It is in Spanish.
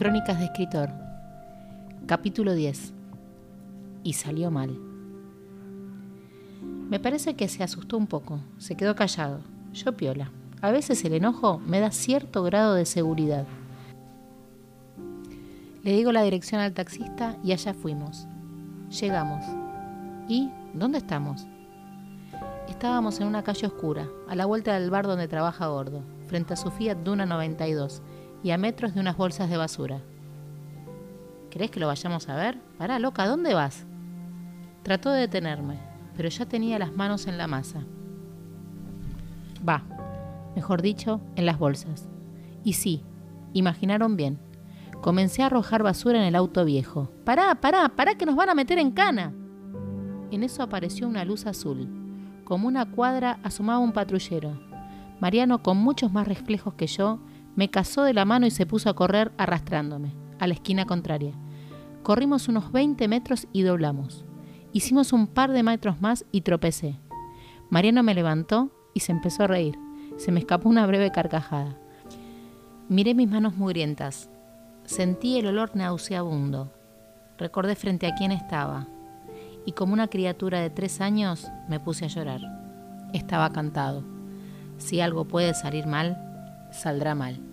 Crónicas de escritor. Capítulo 10. Y salió mal. Me parece que se asustó un poco, se quedó callado. Yo piola. A veces el enojo me da cierto grado de seguridad. Le digo la dirección al taxista y allá fuimos. Llegamos. ¿Y dónde estamos? Estábamos en una calle oscura, a la vuelta del bar donde trabaja Gordo, frente a su Fiat Duna 92 y a metros de unas bolsas de basura. ¿Querés que lo vayamos a ver? Pará, loca, ¿dónde vas? Trató de detenerme, pero ya tenía las manos en la masa. Va, mejor dicho, en las bolsas. Y sí, imaginaron bien. Comencé a arrojar basura en el auto viejo. Pará, pará, pará que nos van a meter en cana. En eso apareció una luz azul. Como una cuadra asomaba un patrullero. Mariano, con muchos más reflejos que yo, me casó de la mano y se puso a correr arrastrándome, a la esquina contraria. Corrimos unos 20 metros y doblamos. Hicimos un par de metros más y tropecé. Mariano me levantó y se empezó a reír. Se me escapó una breve carcajada. Miré mis manos mugrientas. Sentí el olor nauseabundo. Recordé frente a quién estaba. Y como una criatura de tres años me puse a llorar. Estaba cantado. Si algo puede salir mal, saldrá mal.